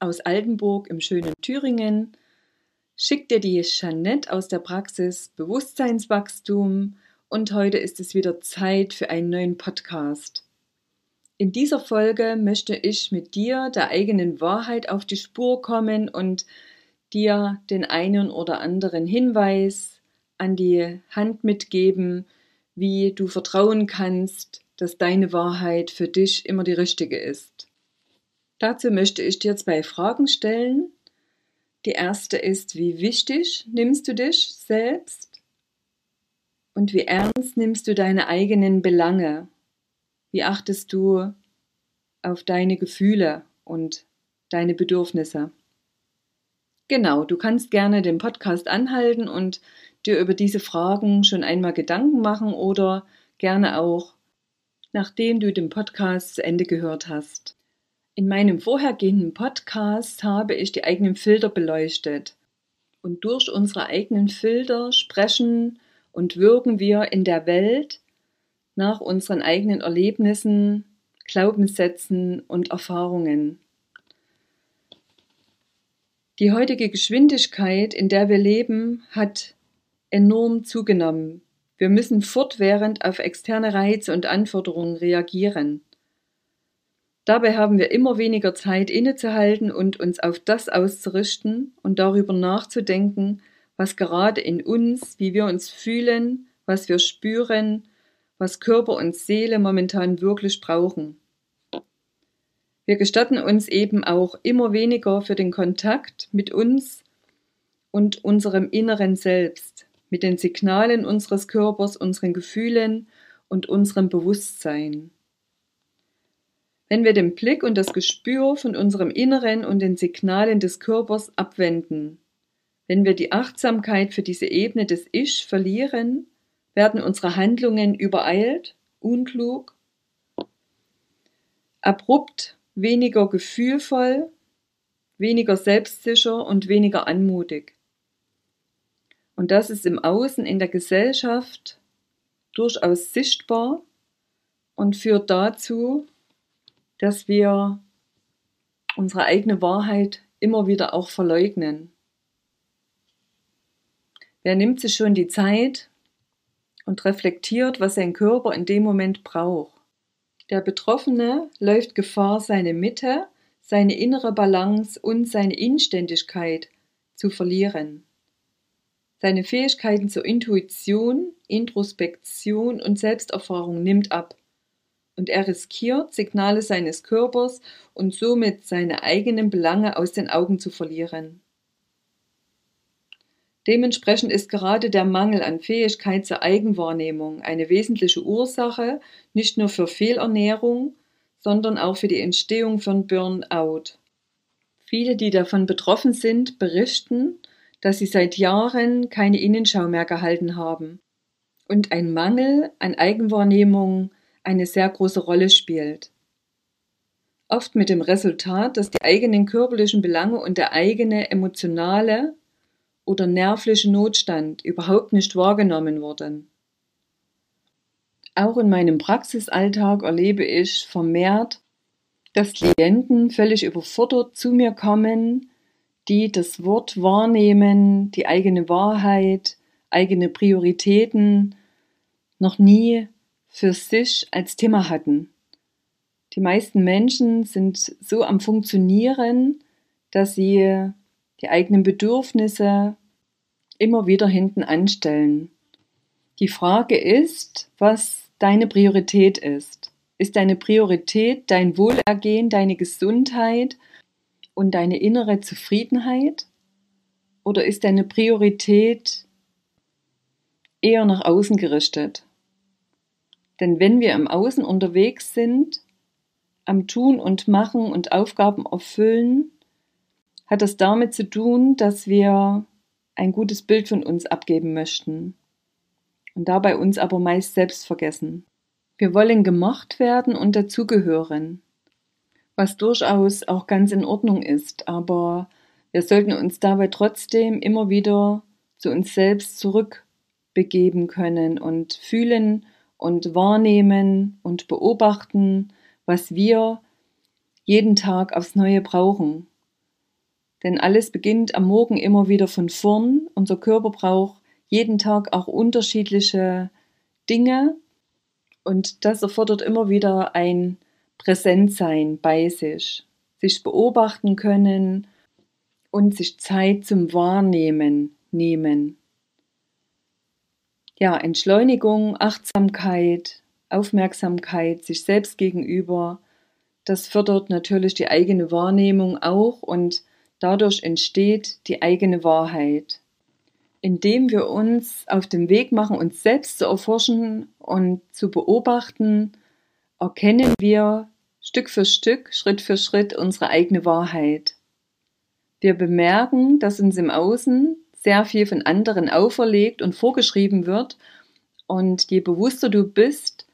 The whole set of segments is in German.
aus Altenburg im schönen Thüringen schickt dir die Jeanette aus der Praxis Bewusstseinswachstum und heute ist es wieder Zeit für einen neuen Podcast. In dieser Folge möchte ich mit dir der eigenen Wahrheit auf die Spur kommen und dir den einen oder anderen Hinweis an die Hand mitgeben, wie du vertrauen kannst, dass deine Wahrheit für dich immer die richtige ist. Dazu möchte ich dir zwei Fragen stellen. Die erste ist, wie wichtig nimmst du dich selbst? Und wie ernst nimmst du deine eigenen Belange? Wie achtest du auf deine Gefühle und deine Bedürfnisse? Genau, du kannst gerne den Podcast anhalten und dir über diese Fragen schon einmal Gedanken machen oder gerne auch, nachdem du den Podcast zu Ende gehört hast. In meinem vorhergehenden Podcast habe ich die eigenen Filter beleuchtet. Und durch unsere eigenen Filter sprechen und wirken wir in der Welt nach unseren eigenen Erlebnissen, Glaubenssätzen und Erfahrungen. Die heutige Geschwindigkeit, in der wir leben, hat enorm zugenommen. Wir müssen fortwährend auf externe Reize und Anforderungen reagieren. Dabei haben wir immer weniger Zeit innezuhalten und uns auf das auszurichten und darüber nachzudenken, was gerade in uns, wie wir uns fühlen, was wir spüren, was Körper und Seele momentan wirklich brauchen. Wir gestatten uns eben auch immer weniger für den Kontakt mit uns und unserem inneren Selbst, mit den Signalen unseres Körpers, unseren Gefühlen und unserem Bewusstsein. Wenn wir den Blick und das Gespür von unserem Inneren und den Signalen des Körpers abwenden, wenn wir die Achtsamkeit für diese Ebene des Ich verlieren, werden unsere Handlungen übereilt, unklug, abrupt, weniger gefühlvoll, weniger selbstsicher und weniger anmutig. Und das ist im Außen in der Gesellschaft durchaus sichtbar und führt dazu, dass wir unsere eigene Wahrheit immer wieder auch verleugnen. Wer nimmt sich schon die Zeit und reflektiert, was sein Körper in dem Moment braucht? Der Betroffene läuft Gefahr, seine Mitte, seine innere Balance und seine Inständigkeit zu verlieren. Seine Fähigkeiten zur Intuition, Introspektion und Selbsterfahrung nimmt ab und er riskiert, Signale seines Körpers und somit seine eigenen Belange aus den Augen zu verlieren. Dementsprechend ist gerade der Mangel an Fähigkeit zur Eigenwahrnehmung eine wesentliche Ursache nicht nur für Fehlernährung, sondern auch für die Entstehung von Burnout. Viele, die davon betroffen sind, berichten, dass sie seit Jahren keine Innenschau mehr gehalten haben und ein Mangel an Eigenwahrnehmung eine sehr große Rolle spielt. Oft mit dem Resultat, dass die eigenen körperlichen Belange und der eigene emotionale oder nervliche Notstand überhaupt nicht wahrgenommen wurden. Auch in meinem Praxisalltag erlebe ich vermehrt, dass Klienten völlig überfordert zu mir kommen, die das Wort wahrnehmen, die eigene Wahrheit, eigene Prioritäten noch nie für sich als Thema hatten. Die meisten Menschen sind so am Funktionieren, dass sie die eigenen Bedürfnisse immer wieder hinten anstellen. Die Frage ist, was deine Priorität ist. Ist deine Priorität dein Wohlergehen, deine Gesundheit und deine innere Zufriedenheit? Oder ist deine Priorität eher nach außen gerichtet? Denn wenn wir im Außen unterwegs sind, am Tun und Machen und Aufgaben erfüllen, hat das damit zu tun, dass wir ein gutes Bild von uns abgeben möchten und dabei uns aber meist selbst vergessen. Wir wollen gemocht werden und dazugehören, was durchaus auch ganz in Ordnung ist, aber wir sollten uns dabei trotzdem immer wieder zu uns selbst zurückbegeben können und fühlen und wahrnehmen und beobachten, was wir jeden Tag aufs Neue brauchen. Denn alles beginnt am Morgen immer wieder von vorn. Unser Körper braucht jeden Tag auch unterschiedliche Dinge und das erfordert immer wieder ein Präsentsein bei sich, sich beobachten können und sich Zeit zum Wahrnehmen nehmen. Ja, Entschleunigung, Achtsamkeit, Aufmerksamkeit sich selbst gegenüber, das fördert natürlich die eigene Wahrnehmung auch und dadurch entsteht die eigene Wahrheit. Indem wir uns auf den Weg machen, uns selbst zu erforschen und zu beobachten, erkennen wir Stück für Stück, Schritt für Schritt unsere eigene Wahrheit. Wir bemerken, dass uns im Außen sehr viel von anderen auferlegt und vorgeschrieben wird. Und je bewusster du bist,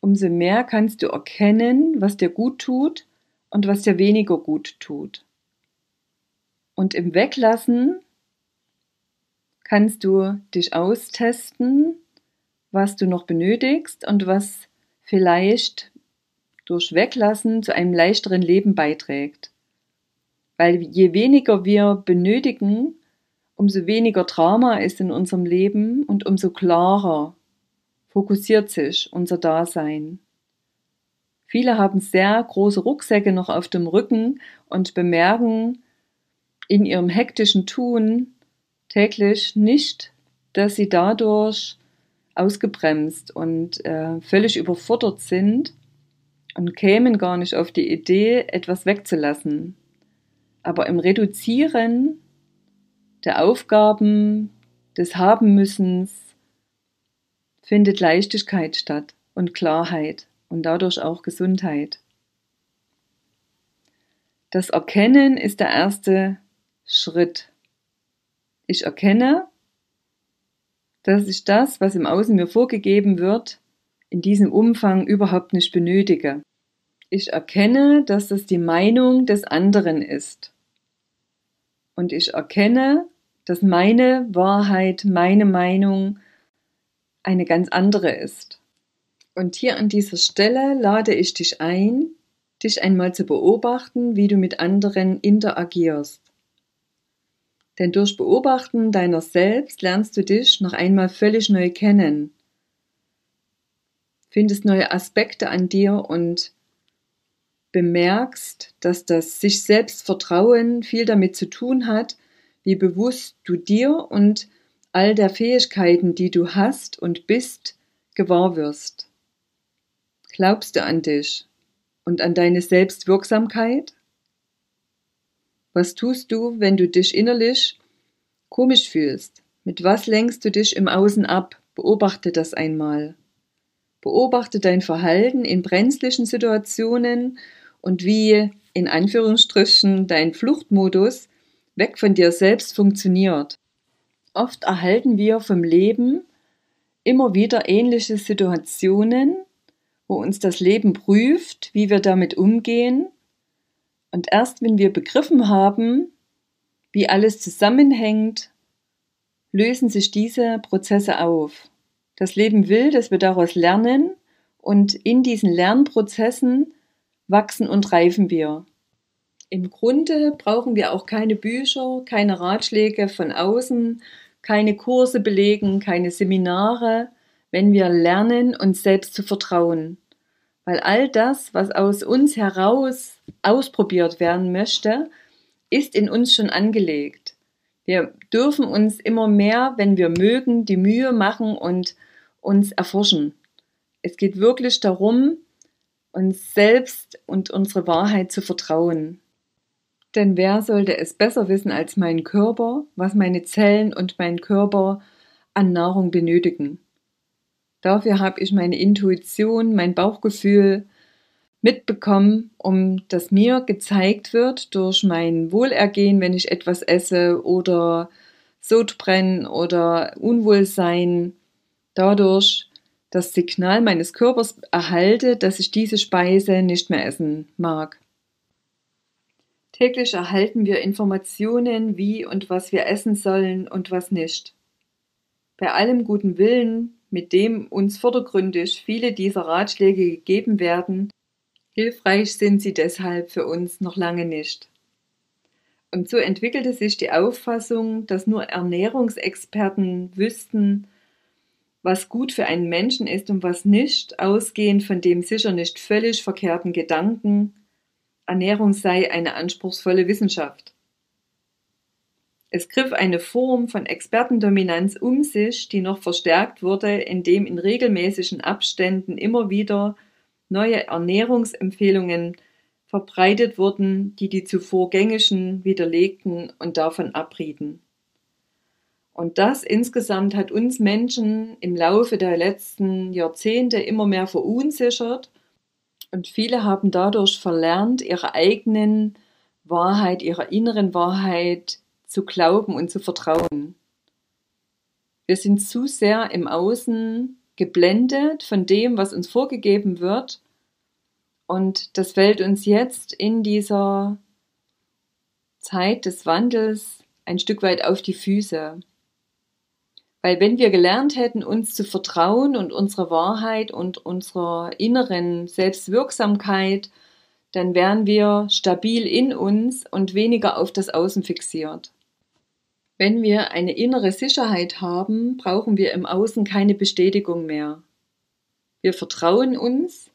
umso mehr kannst du erkennen, was dir gut tut und was dir weniger gut tut. Und im Weglassen kannst du dich austesten, was du noch benötigst und was vielleicht durch Weglassen zu einem leichteren Leben beiträgt. Weil je weniger wir benötigen, umso weniger Drama ist in unserem Leben und umso klarer fokussiert sich unser Dasein. Viele haben sehr große Rucksäcke noch auf dem Rücken und bemerken in ihrem hektischen Tun täglich nicht, dass sie dadurch ausgebremst und äh, völlig überfordert sind und kämen gar nicht auf die Idee, etwas wegzulassen. Aber im Reduzieren der Aufgaben, des Habenmüssens findet Leichtigkeit statt und Klarheit und dadurch auch Gesundheit. Das Erkennen ist der erste Schritt. Ich erkenne, dass ich das, was im Außen mir vorgegeben wird, in diesem Umfang überhaupt nicht benötige. Ich erkenne, dass das die Meinung des anderen ist. Und ich erkenne, dass meine Wahrheit, meine Meinung eine ganz andere ist. Und hier an dieser Stelle lade ich dich ein, dich einmal zu beobachten, wie du mit anderen interagierst. Denn durch Beobachten deiner selbst lernst du dich noch einmal völlig neu kennen, findest neue Aspekte an dir und bemerkst, dass das sich selbst Vertrauen viel damit zu tun hat, wie bewusst du dir und all der Fähigkeiten, die du hast und bist, gewahr wirst. Glaubst du an dich und an deine Selbstwirksamkeit? Was tust du, wenn du dich innerlich komisch fühlst? Mit was lenkst du dich im Außen ab? Beobachte das einmal. Beobachte dein Verhalten in brenzlichen Situationen und wie in Anführungsstrichen dein Fluchtmodus weg von dir selbst funktioniert. Oft erhalten wir vom Leben immer wieder ähnliche Situationen, wo uns das Leben prüft, wie wir damit umgehen. Und erst wenn wir begriffen haben, wie alles zusammenhängt, lösen sich diese Prozesse auf. Das Leben will, dass wir daraus lernen und in diesen Lernprozessen wachsen und reifen wir. Im Grunde brauchen wir auch keine Bücher, keine Ratschläge von außen, keine Kurse belegen, keine Seminare, wenn wir lernen, uns selbst zu vertrauen. Weil all das, was aus uns heraus ausprobiert werden möchte, ist in uns schon angelegt. Wir dürfen uns immer mehr, wenn wir mögen, die Mühe machen und uns erforschen. Es geht wirklich darum, uns selbst und unsere Wahrheit zu vertrauen. Denn wer sollte es besser wissen als mein Körper, was meine Zellen und mein Körper an Nahrung benötigen? Dafür habe ich meine Intuition, mein Bauchgefühl, mitbekommen, um dass mir gezeigt wird durch mein Wohlergehen, wenn ich etwas esse oder Sodbrennen oder Unwohlsein, dadurch das Signal meines Körpers erhalte, dass ich diese Speise nicht mehr essen mag. Täglich erhalten wir Informationen, wie und was wir essen sollen und was nicht. Bei allem guten Willen, mit dem uns vordergründig viele dieser Ratschläge gegeben werden, hilfreich sind sie deshalb für uns noch lange nicht. Und so entwickelte sich die Auffassung, dass nur Ernährungsexperten wüssten, was gut für einen Menschen ist und was nicht, ausgehend von dem sicher nicht völlig verkehrten Gedanken, Ernährung sei eine anspruchsvolle Wissenschaft. Es griff eine Form von Expertendominanz um sich, die noch verstärkt wurde, indem in regelmäßigen Abständen immer wieder neue Ernährungsempfehlungen verbreitet wurden, die die zuvor gängigen widerlegten und davon abrieten. Und das insgesamt hat uns Menschen im Laufe der letzten Jahrzehnte immer mehr verunsichert und viele haben dadurch verlernt, ihrer eigenen Wahrheit, ihrer inneren Wahrheit zu glauben und zu vertrauen. Wir sind zu sehr im Außen geblendet von dem, was uns vorgegeben wird. Und das fällt uns jetzt in dieser Zeit des Wandels ein Stück weit auf die Füße. Weil wenn wir gelernt hätten, uns zu vertrauen und unsere Wahrheit und unserer inneren Selbstwirksamkeit, dann wären wir stabil in uns und weniger auf das Außen fixiert. Wenn wir eine innere Sicherheit haben, brauchen wir im Außen keine Bestätigung mehr. Wir vertrauen uns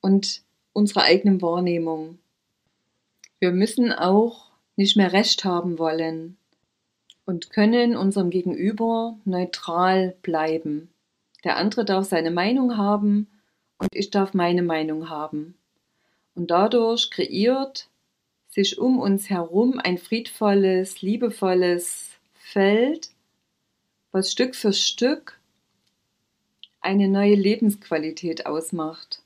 und unserer eigenen Wahrnehmung. Wir müssen auch nicht mehr Recht haben wollen und können unserem Gegenüber neutral bleiben. Der andere darf seine Meinung haben und ich darf meine Meinung haben. Und dadurch kreiert sich um uns herum ein friedvolles, liebevolles Feld, was Stück für Stück eine neue Lebensqualität ausmacht.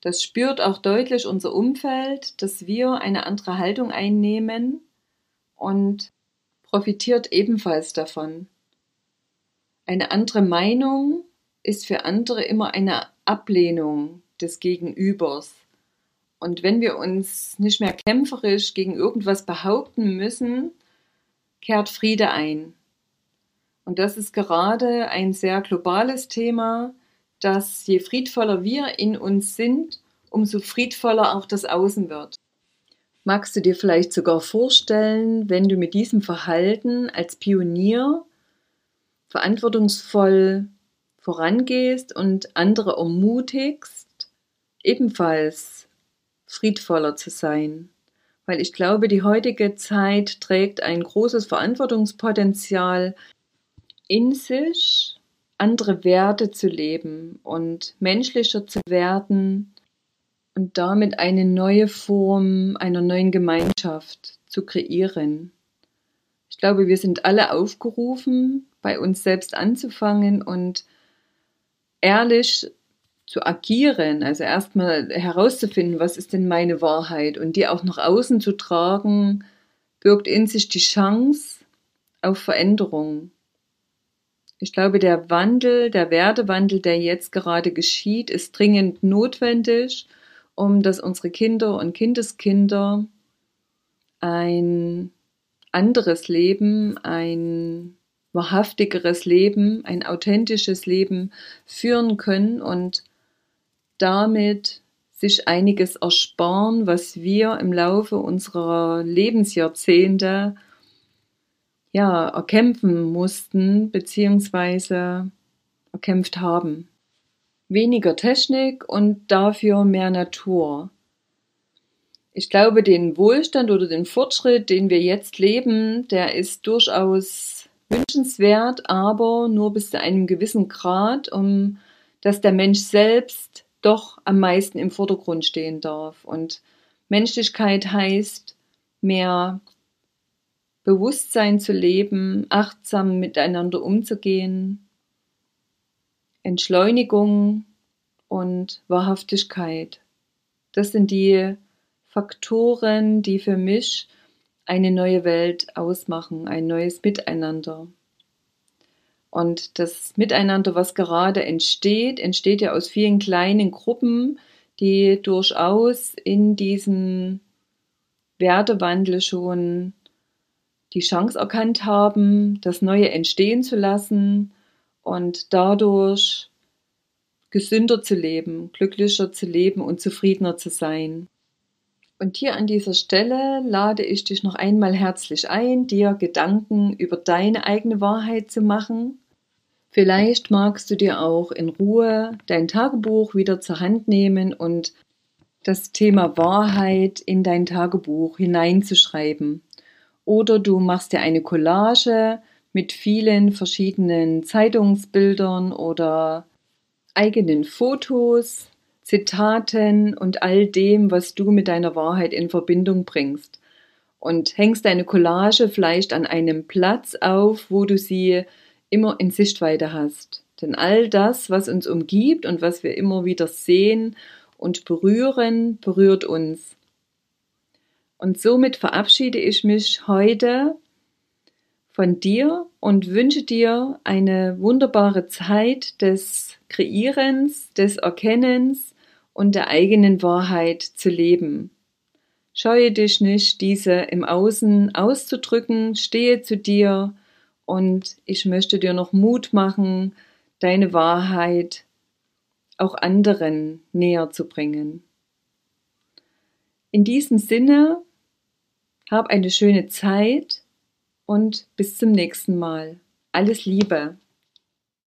Das spürt auch deutlich unser Umfeld, dass wir eine andere Haltung einnehmen und profitiert ebenfalls davon. Eine andere Meinung ist für andere immer eine Ablehnung des Gegenübers. Und wenn wir uns nicht mehr kämpferisch gegen irgendwas behaupten müssen, kehrt Friede ein. Und das ist gerade ein sehr globales Thema, dass je friedvoller wir in uns sind, umso friedvoller auch das Außen wird. Magst du dir vielleicht sogar vorstellen, wenn du mit diesem Verhalten als Pionier verantwortungsvoll vorangehst und andere ermutigst, ebenfalls friedvoller zu sein? Weil ich glaube, die heutige Zeit trägt ein großes Verantwortungspotenzial in sich, andere Werte zu leben und menschlicher zu werden, und damit eine neue Form einer neuen Gemeinschaft zu kreieren. Ich glaube, wir sind alle aufgerufen, bei uns selbst anzufangen und ehrlich zu agieren, also erstmal herauszufinden, was ist denn meine Wahrheit und die auch nach außen zu tragen, birgt in sich die Chance auf Veränderung. Ich glaube, der Wandel, der Wertewandel, der jetzt gerade geschieht, ist dringend notwendig um dass unsere Kinder und Kindeskinder ein anderes Leben, ein wahrhaftigeres Leben, ein authentisches Leben führen können und damit sich einiges ersparen, was wir im Laufe unserer Lebensjahrzehnte ja erkämpfen mussten beziehungsweise erkämpft haben weniger Technik und dafür mehr Natur. Ich glaube, den Wohlstand oder den Fortschritt, den wir jetzt leben, der ist durchaus wünschenswert, aber nur bis zu einem gewissen Grad, um dass der Mensch selbst doch am meisten im Vordergrund stehen darf. Und Menschlichkeit heißt mehr Bewusstsein zu leben, achtsam miteinander umzugehen, Entschleunigung und Wahrhaftigkeit. Das sind die Faktoren, die für mich eine neue Welt ausmachen, ein neues Miteinander. Und das Miteinander, was gerade entsteht, entsteht ja aus vielen kleinen Gruppen, die durchaus in diesem Wertewandel schon die Chance erkannt haben, das Neue entstehen zu lassen und dadurch gesünder zu leben, glücklicher zu leben und zufriedener zu sein. Und hier an dieser Stelle lade ich dich noch einmal herzlich ein, dir Gedanken über deine eigene Wahrheit zu machen. Vielleicht magst du dir auch in Ruhe dein Tagebuch wieder zur Hand nehmen und das Thema Wahrheit in dein Tagebuch hineinzuschreiben. Oder du machst dir eine Collage mit vielen verschiedenen Zeitungsbildern oder eigenen Fotos, Zitaten und all dem, was du mit deiner Wahrheit in Verbindung bringst. Und hängst deine Collage vielleicht an einem Platz auf, wo du sie immer in Sichtweite hast. Denn all das, was uns umgibt und was wir immer wieder sehen und berühren, berührt uns. Und somit verabschiede ich mich heute von dir und wünsche dir eine wunderbare Zeit des Kreierens, des Erkennens und der eigenen Wahrheit zu leben. Scheue dich nicht, diese im Außen auszudrücken, stehe zu dir und ich möchte dir noch Mut machen, deine Wahrheit auch anderen näher zu bringen. In diesem Sinne, hab eine schöne Zeit und bis zum nächsten Mal. Alles Liebe.